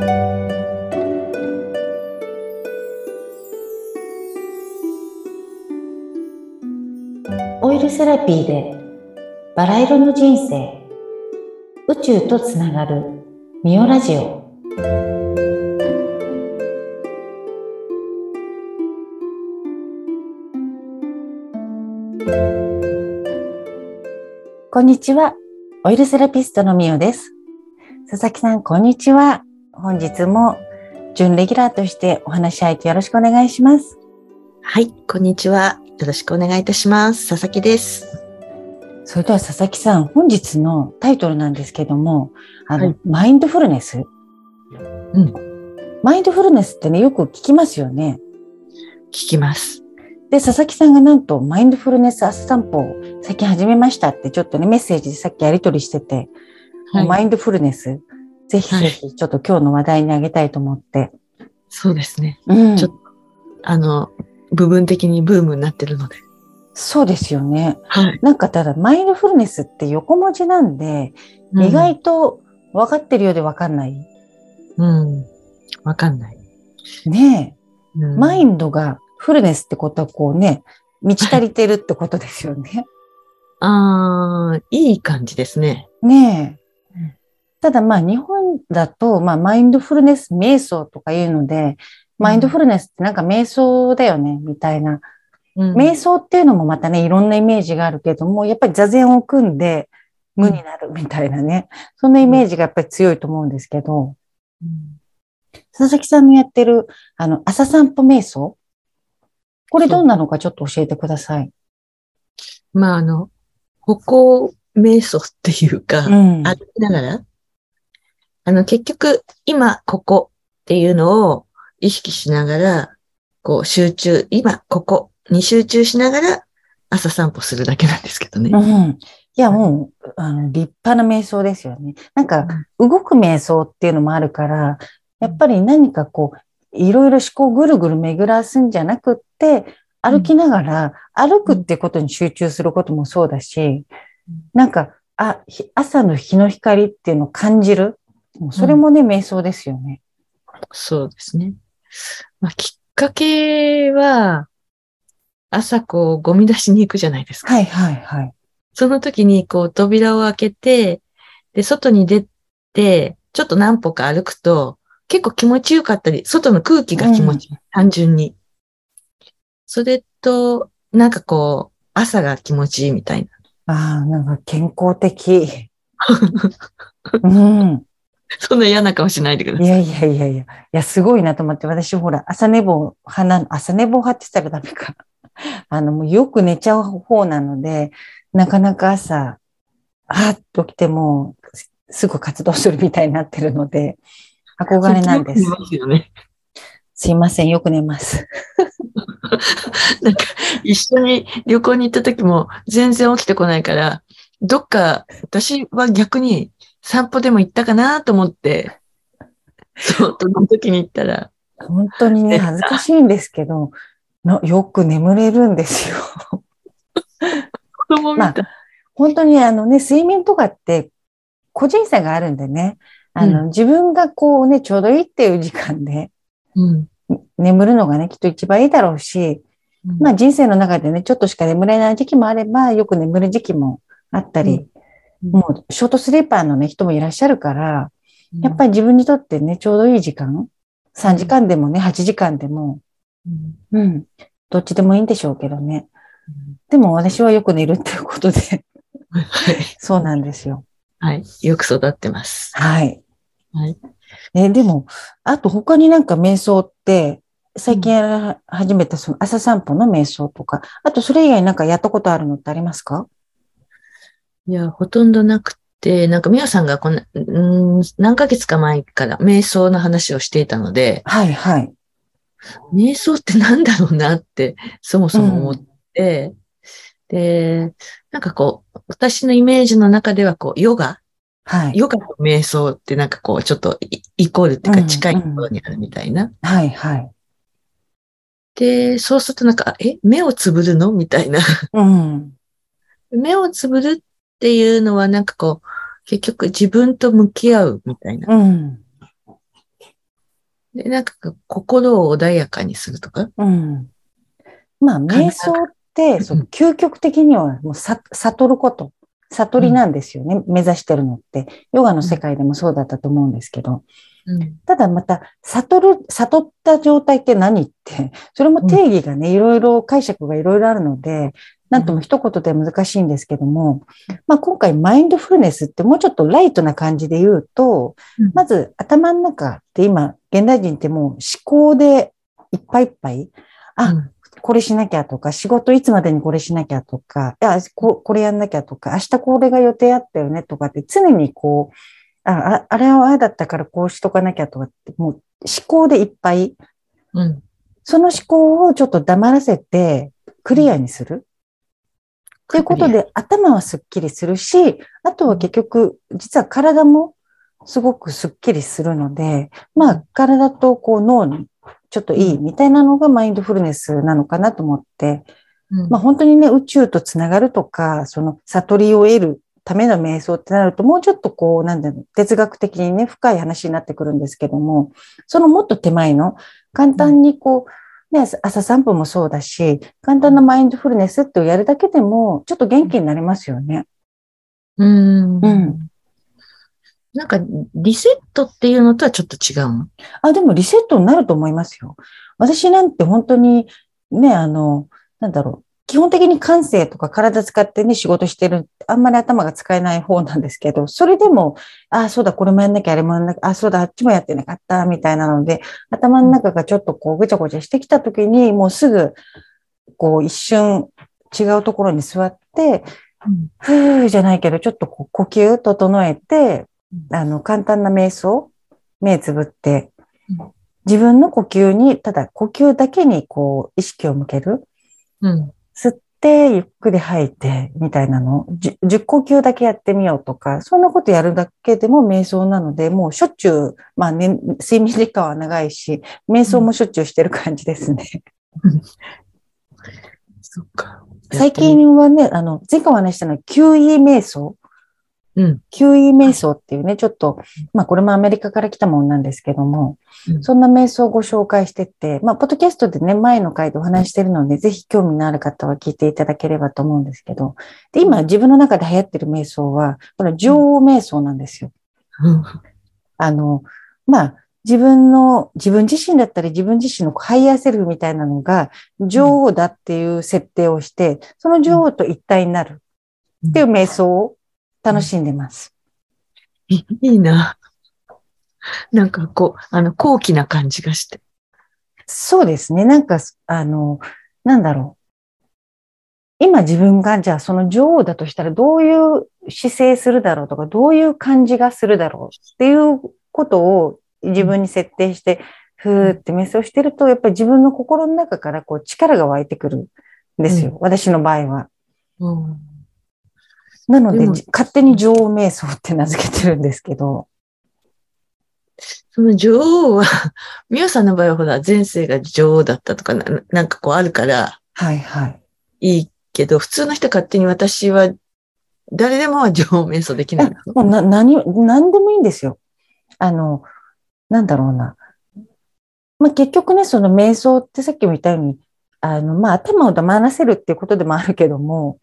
オイルセラピーでバラ色の人生。宇宙とつながるミオラジオ。こんにちは。オイルセラピストのミオです。佐々木さんこんにちは。本日も準レギュラーとしてお話し相手よろしくお願いしますはい、こんにちは。よろしくお願いいたします。佐々木です。それでは佐々木さん、本日のタイトルなんですけども、あの、はいマインドフルネス。うん。マインドフルネスってね、よく聞きますよね。聞きます。で、佐々木さんがなんと、マインドフルネス朝散歩を最近始めましたって、ちょっとね、メッセージでさっきやり取りしてて、マインドフルネス、ぜひぜひ、ちょっと今日の話題にあげたいと思って。そうですね。うんちょっあの、部分的にブームになってるので。そうですよね。はい。なんかただ、マインドフルネスって横文字なんで、意外と分かってるようで分かんない。うん。うん。わかんない。ねえ。うんマインドがフルネスってことはこうね、満ち足りてるってことですよね。ああ、いい感じですね。ね。ただまあ日本だと、まあマインドフルネス瞑想とかいうので、マインドフルネスってなんか瞑想だよね、みたいな。うん瞑想っていうのもまたね、いろんなイメージがあるけども、やっぱり座禅を組んで無になるみたいなね。そんなイメージがやっぱり強いと思うんですけど、うん佐々木さんのやってる、あの、朝散歩瞑想？これどんなのかちょっと教えてください。まあ、あの、歩行瞑想っていうか、うん。歩きながら、あの、結局、今、ここっていうのを意識しながら、こう、集中、今、ここに集中しながら、朝散歩するだけなんですけどね。うん。いや、もう、あの、立派な瞑想ですよね。なんか、動く瞑想っていうのもあるから、やっぱり何かこう、いろいろ思考をぐるぐる巡らすんじゃなくって、歩きながら、歩くってことに集中することもそうだし、なんか、あ、ひ朝の日の光っていうのを感じる。もうそれもね、瞑想ですよね。そうですね。まあ、きっかけは、朝こう、ゴミ出しに行くじゃないですか。はいはいはい。その時にこう、扉を開けて、で、外に出て、ちょっと何歩か歩くと、結構気持ちよかったり、外の空気が気持ちいい。単純に。それと、なんかこう、朝が気持ちいいみたいな。ああ、なんか健康的。うん。そんな嫌な顔しないでください。いやいやいやいや、いや、すごいなと思って、私ほら、朝寝坊派な、朝寝坊派って言ったらダメか。あの、もうよく寝ちゃう方なので、なかなか朝、あーっと起きても、すすぐ活動するみたいになってるので、憧れなんですよ。く寝ますよね。すいません、よく寝ます。なんか、一緒に旅行に行った時も全然起きてこないから、どっか、私は逆に散歩でも行ったかなと思って、そう、その時に行ったら、本当にね、恥ずかしいんですけど、のよく眠れるんですよ。子供みたい。本当にあのね、睡眠とかって個人差があるんでね、あの、自分がこうね、ちょうどいいっていう時間でうん。眠るのがね、きっと一番いいだろうし、まあ人生の中でね、ちょっとしか眠れない時期もあれば、よく眠る時期もあったり、うんもうショートスリーパーのね、人もいらっしゃるから、やっぱり自分にとってね、ちょうどいい時間、3時間でもね、8時間でも、うん、うん、どっちでもいいんでしょうけどね。うんでも私はよく寝るっていうことで、はい。そうなんですよ。はい。よく育ってます。はい。はい。えでも、あと他になんか瞑想って、最近やら始めたその朝散歩の瞑想とか、あとそれ以外なんかやったことあるのってありますか？いや、ほとんどなくて、なんか、みやさんがこんな、うーん、何ヶ月か前から瞑想の話をしていたので、はいはい。瞑想ってなんだろうなって、そもそも思って、で、なんかこう、私のイメージの中では、こう、ヨガはい。ヨガと瞑想ってなんかこう、ちょっとイイコールっていううんか近いところにあるみたいな。はいはい。で、そうするとなんか、え、目をつぶるの？みたいな。うん。目をつぶるっていうのはなんかこう、結局自分と向き合うみたいな。うん。で、なんか心を穏やかにするとか。うん。まあ、瞑想って、その究極的にはもうさ悟ること、悟りなんですよね、目指してるのって。ヨガの世界でもそうだったと思うんですけど。うん。ただまた、悟る、悟った状態って何って、それも定義がね、いろいろ解釈がいろいろあるので、なんとも一言で難しいんですけども、まあ今回マインドフルネスってもうちょっとライトな感じで言うと、まず頭の中って今、現代人ってもう思考でいっぱいいっぱい、あ、うんこれしなきゃとか、仕事いつまでにこれしなきゃとか、いや、ここれやんなきゃとか、明日これが予定あったよねとかって常にこう、あ、ああれはああだったからこうしとかなきゃとかって、もう思考でいっぱい、うん。その思考をちょっと黙らせてクリアにする。ということで、頭はすっきりするし、あとは結局、実は体もすごくすっきりするので、まあ、体とこう脳にちょっといいみたいなのがマインドフルネスなのかなと思って、うん。まあ本当にね、宇宙とつながるとか、その悟りを得るための瞑想ってなると、もうちょっとこう、なんだろう、哲学的にね、深い話になってくるんですけども、そのもっと手前の、簡単にこう、ね、朝散歩もそうだし、簡単なマインドフルネスってやるだけでも、ちょっと元気になりますよね。うん。うんなんか、リセットっていうのとはちょっと違うの？あ、でもリセットになると思いますよ。私なんて本当に、ね、あの、なんだろう。基本的に感性とか体使ってね、仕事してる。あんまり頭が使えない方なんですけど、それでも、ああ、そうだ、これもやんなきゃ、あれもやんなきゃ、ああ、そうだ、あっちもやってなかった、みたいなので、頭の中がちょっとこう、ぐちゃぐちゃしてきたときに、もうすぐ、こう、一瞬違うところに座って、うん。ふーじゃないけど、ちょっとこう呼吸整えて、あの、簡単な瞑想、目つぶって、自分の呼吸に、ただ呼吸だけにこう意識を向ける。うん。吸って、ゆっくり吐いて、みたいなのを、じ10呼吸だけやってみようとか、そんなことやるだけでも瞑想なので、もうしょっちゅう、まあね、睡眠時間は長いし、瞑想もしょっちゅうしてる感じですね。そっか。最近はね、あの、前回お話ししたのは、9位瞑想。うん。9位瞑想っていうね、ちょっと、まあこれもアメリカから来たもんなんですけども、うんそんな瞑想をご紹介してって、まあ、ポッドキャストでね、前の回でお話ししてるので、ぜひ興味のある方は聞いていただければと思うんですけど、で、今自分の中で流行ってる瞑想は、これ女王瞑想なんですよ。うん。あの、まあ、自分の、自分自身だったり自分自身のハイヤーセルフみたいなのが女王だっていう設定をして、その女王と一体になるっていう瞑想を楽しんでます。いいいな。なんかこう、あの、高貴な感じがして。そうですね。なんか、あの、なんだろう。今自分がじゃあその女王だとしたらどういう姿勢するだろうとか、どういう感じがするだろうっていうことを自分に設定して、ふーって瞑想してると、やっぱり自分の心の中からこう力が湧いてくるんですよ。私の場合は。うん。なので、勝手に女王瞑想って名付けてるんですけど。その女王は、ミオさんの場合はほら、前世が女王だったとかな、なんかこうあるからはいはい。いいけど、普通の人勝手に私は、誰でもは女王瞑想できないの。もうな、何、何でもいいんですよ。あの、なんだろうな。まあ、結局ね、その瞑想ってさっきも言ったように、あの、まあ、頭を黙らせるっていうことでもあるけども、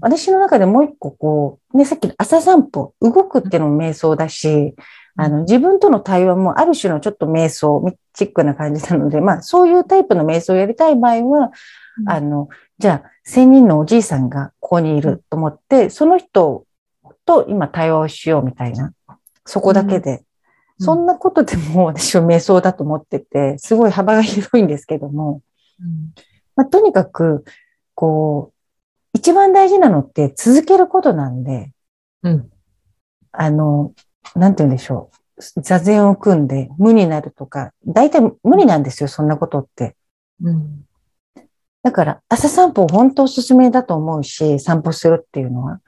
私の中でもう一個こう、ね、さっきの朝散歩、動くっていうのも瞑想だし、あの、自分との対話もある種のちょっと瞑想、ミッチックな感じなので、まあ、そういうタイプの瞑想をやりたい場合は、うん。あの、じゃあ、千人のおじいさんがここにいると思って、その人と今対話をしようみたいな、そこだけで。うん。そんなことでも私は瞑想だと思ってて、すごい幅が広いんですけども、うんまあ、とにかく、こう、一番大事なのって続けることなんで、うん。あの、なんて言うんでしょう。座禅を組んで無になるとか、大体無理なんですよ、そんなことって。うん。だから、朝散歩本当おすすめだと思うし、散歩するっていうのは。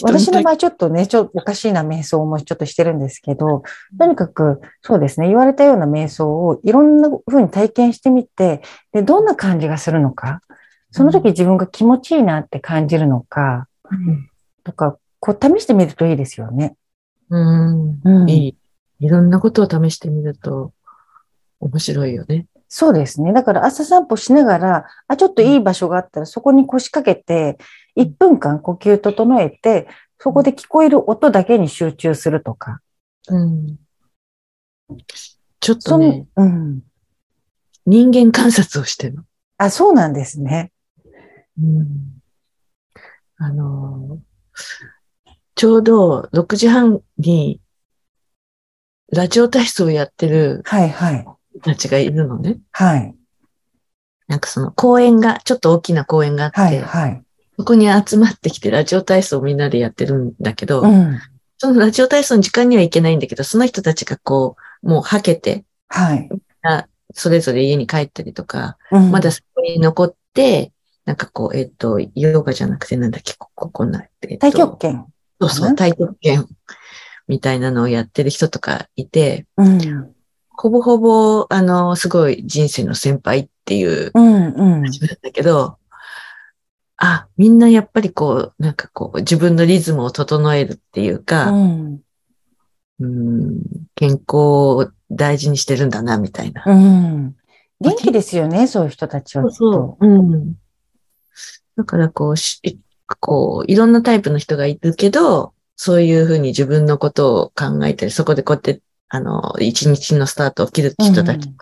私の場合ちょっとね、ちょっとおかしいな瞑想もちょっとしてるんですけど、とにかく、そうですね、言われたような瞑想をいろんな風に体験してみて、で、どんな感じがするのか、その時自分が気持ちいいなって感じるのか、うんとか、こう試してみるといいですよね。うん。うん。いい。いろんなことを試してみると面白いよね。そうですね。だから朝散歩しながら、あ、ちょっといい場所があったらそこに腰掛けて、1分間呼吸整えて、そこで聞こえる音だけに集中するとか。うん。ちょっとね、うん。人間観察をしてるの。あ、そうなんですね。うん。あのーちょうど6時半にラジオ体操をやってるはいはい。人たちがいるのね。はい。なんかその公園が、ちょっと大きな公園があって、はいはい。そこに集まってきてラジオ体操をみんなでやってるんだけど、うん。そのラジオ体操の時間には行けないんだけど、その人たちがこう、もうはけて、はい。あそれぞれ家に帰ったりとか、うんまだそこに残って、なんかこう、えっ、と、ヨガじゃなくてなんだっけ、ここ、こんな、えっと太極拳。そうそう、太極拳みたいなのをやってる人とかいて、うん。ほぼほぼ、あの、すごい人生の先輩っていううんうん。感じなんだけど、あ、みんなやっぱりこう、なんかこう、自分のリズムを整えるっていううか、ん。うん、健康を大事にしてるんだな、みたいな。うん。元気ですよね、そういう人たちは。そう。うん。だからこうし、こう、いろんなタイプの人がいるけど、そういうふうに自分のことを考えたり、そこでこうやって、あの、一日のスタートを切る人たちが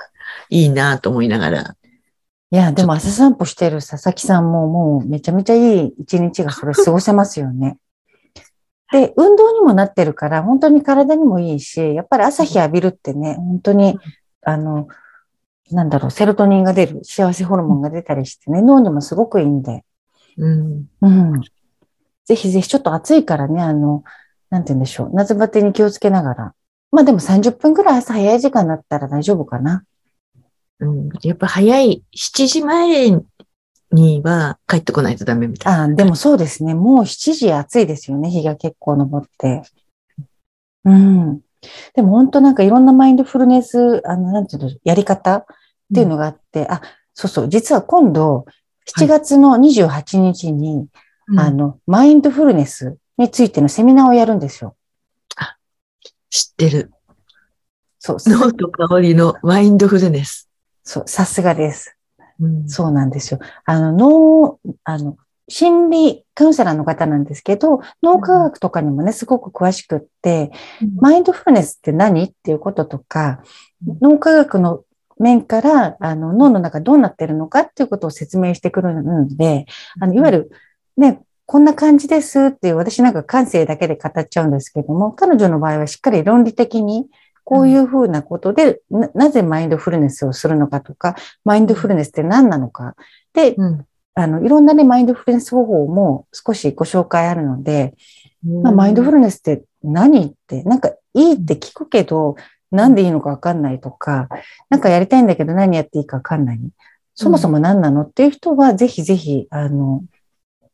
いいなと思いながら。いや、でも朝散歩してる佐々木さんももうめちゃめちゃいい一日がそれ過ごせますよね。で、運動にもなってるから、本当に体にもいいし、やっぱり朝日浴びるってね、本当に、あの、なんだろう、セロトニンが出る、幸せホルモンが出たりしてね、脳にもすごくいいんで、うん。うん。ぜひぜひ、ちょっと暑いからね、あの、なんて言うんでしょう、夏バテに気をつけながら。まあでも30分くらい朝早い時間だったら大丈夫かな。うん。やっぱ早い、7時前には帰ってこないとダメみたいな。あでもそうですね。もう7時暑いですよね。日が結構昇って。うん。でも本当なんかいろんなマインドフルネス、あの、なんていうの、やり方っていうのがあって、あ、そうそう。実は今度、7月の28日に、うんあの、マインドフルネスについてのセミナーをやるんですよ。知ってる。そう、脳と香りのマインドフルネス。そう、さすがです。うん。そうなんですよ。あの、脳、あの、心理カウンセラーの方なんですけど、脳科学とかにもね、すごく詳しくって、マインドフルネスって何？っていうこととかうん、脳科学の面から、あの、脳の中どうなってるのかっていうことを説明してくるので、あの、いわゆる、ね、こんな感じですっていう、私なんか感性だけで語っちゃうんですけども、彼女の場合はしっかり論理的に、こういうふうなことでな、なぜマインドフルネスをするのかとか、マインドフルネスって何なのか。で、うん。あの、いろんなね、マインドフルネス方法も少しご紹介あるので、まあ、マインドフルネスって何って、なんかいいって聞くけど、なんでいいのかわかんないとか、なんかやりたいんだけど何やっていいかわかんない。そもそも何なのっていう人は、ぜひぜひ、あの、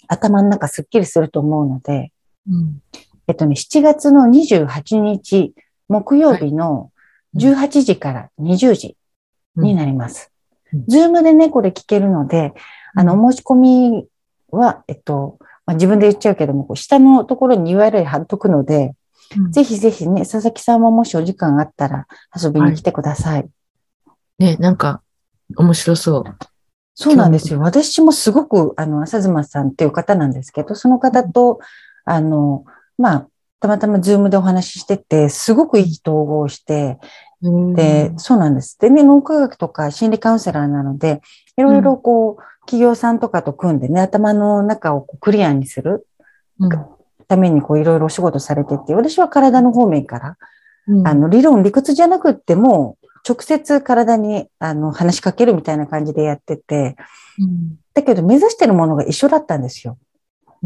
頭の中すっきりすると思うので、うん。えっとね、7月の28日、木曜日の18時から20時になりますうん。ズームでね、これ聞けるので、あの、お申し込みは、えっと、まあ、自分で言っちゃうけども、下のところに URL 貼っとくので、うんぜひぜひね、佐々木さんももしお時間あったら遊びに来てください。ね、なんか、面白そう。そうなんですよ。私もすごく、あの、浅妻さんっていう方なんですけど、その方と、あの、まあ、たまたまズームでお話ししてて、すごく意気投合して、で、そうなんです。でね、脳科学とか心理カウンセラーなので、いろいろこう、企業さんとかと組んでね、頭の中をこうクリアにするうん、ためにこういろいろお仕事されてて、私は体の方面から、うんあの、理論、理屈じゃなくっても、直接体にあの話しかけるみたいな感じでやってて、うんだけど目指してるものが一緒だったんですよ。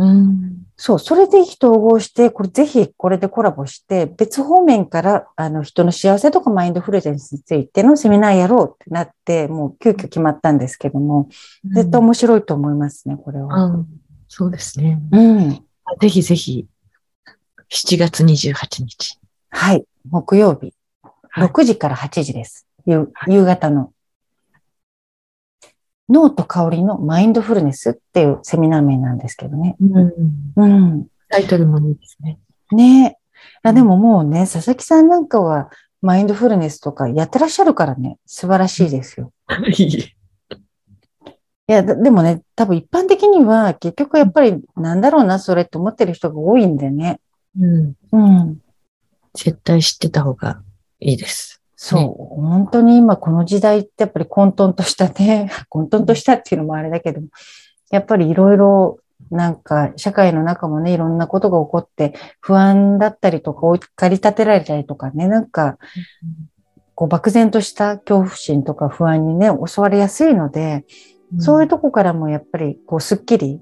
うんそう、それで意気投合して、これぜひこれでコラボして、別方面からあの人の幸せとかマインドフルネスについてのセミナーやろうってなって、もう急遽決まったんですけども、絶対面白いと思いますね、これは。うんそうですね。うん。ぜひぜひ、7月28日。はい。木曜日、はい6時から8時です。夕はい夕方の。脳と香りのマインドフルネスっていうセミナー名なんですけどね。うんうん。タイトルもいいですね。ねえ。でももうね、佐々木さんなんかは、マインドフルネスとかやってらっしゃるからね、素晴らしいですよ。いいえ。いや、ででもね、多分一般的には結局やっぱりなんだろうな、それって思ってる人が多いんでね。うん。うん。絶対知ってた方がいいです。そう、ね。本当に今この時代ってやっぱり混沌としたね、混沌としたっていうのもあれだけども、やっぱりいろいろなんか社会の中もね、いろんなことが起こって不安だったりとか、追い駆り立てられたりとかね、なんかこう漠然とした恐怖心とか不安にね、襲われやすいので、そういうとこからもやっぱりこうスッキリ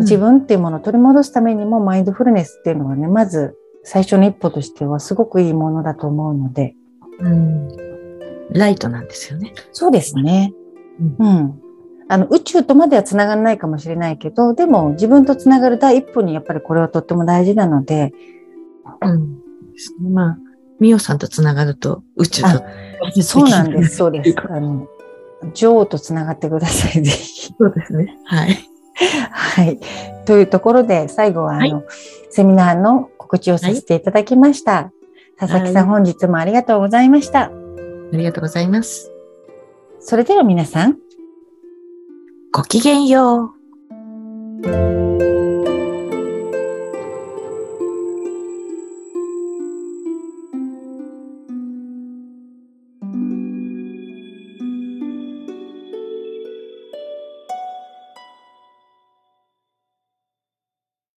自分っていうものを取り戻すためにもマインドフルネスっていうのはね、まず最初の一歩としてはすごくいいものだと思うので、うん。ライトなんですよね。そうですね。ううん。あの、宇宙とまでは繋がらないかもしれないけど、でも自分と繋がる第一歩にやっぱりこれはとっても大事なので、うん。ですねまあ、ミオさんとつながると宇宙とあ。そうなんです、そうです。あの、女王と繋がってください、ぜひ。そうですね。はい。はい。というところで、最後はあの、はセミナーの告知をさせていただきました。佐々木さん、本日もありがとうございました。ありがとうございます。それでは皆さん、ごきげんよう。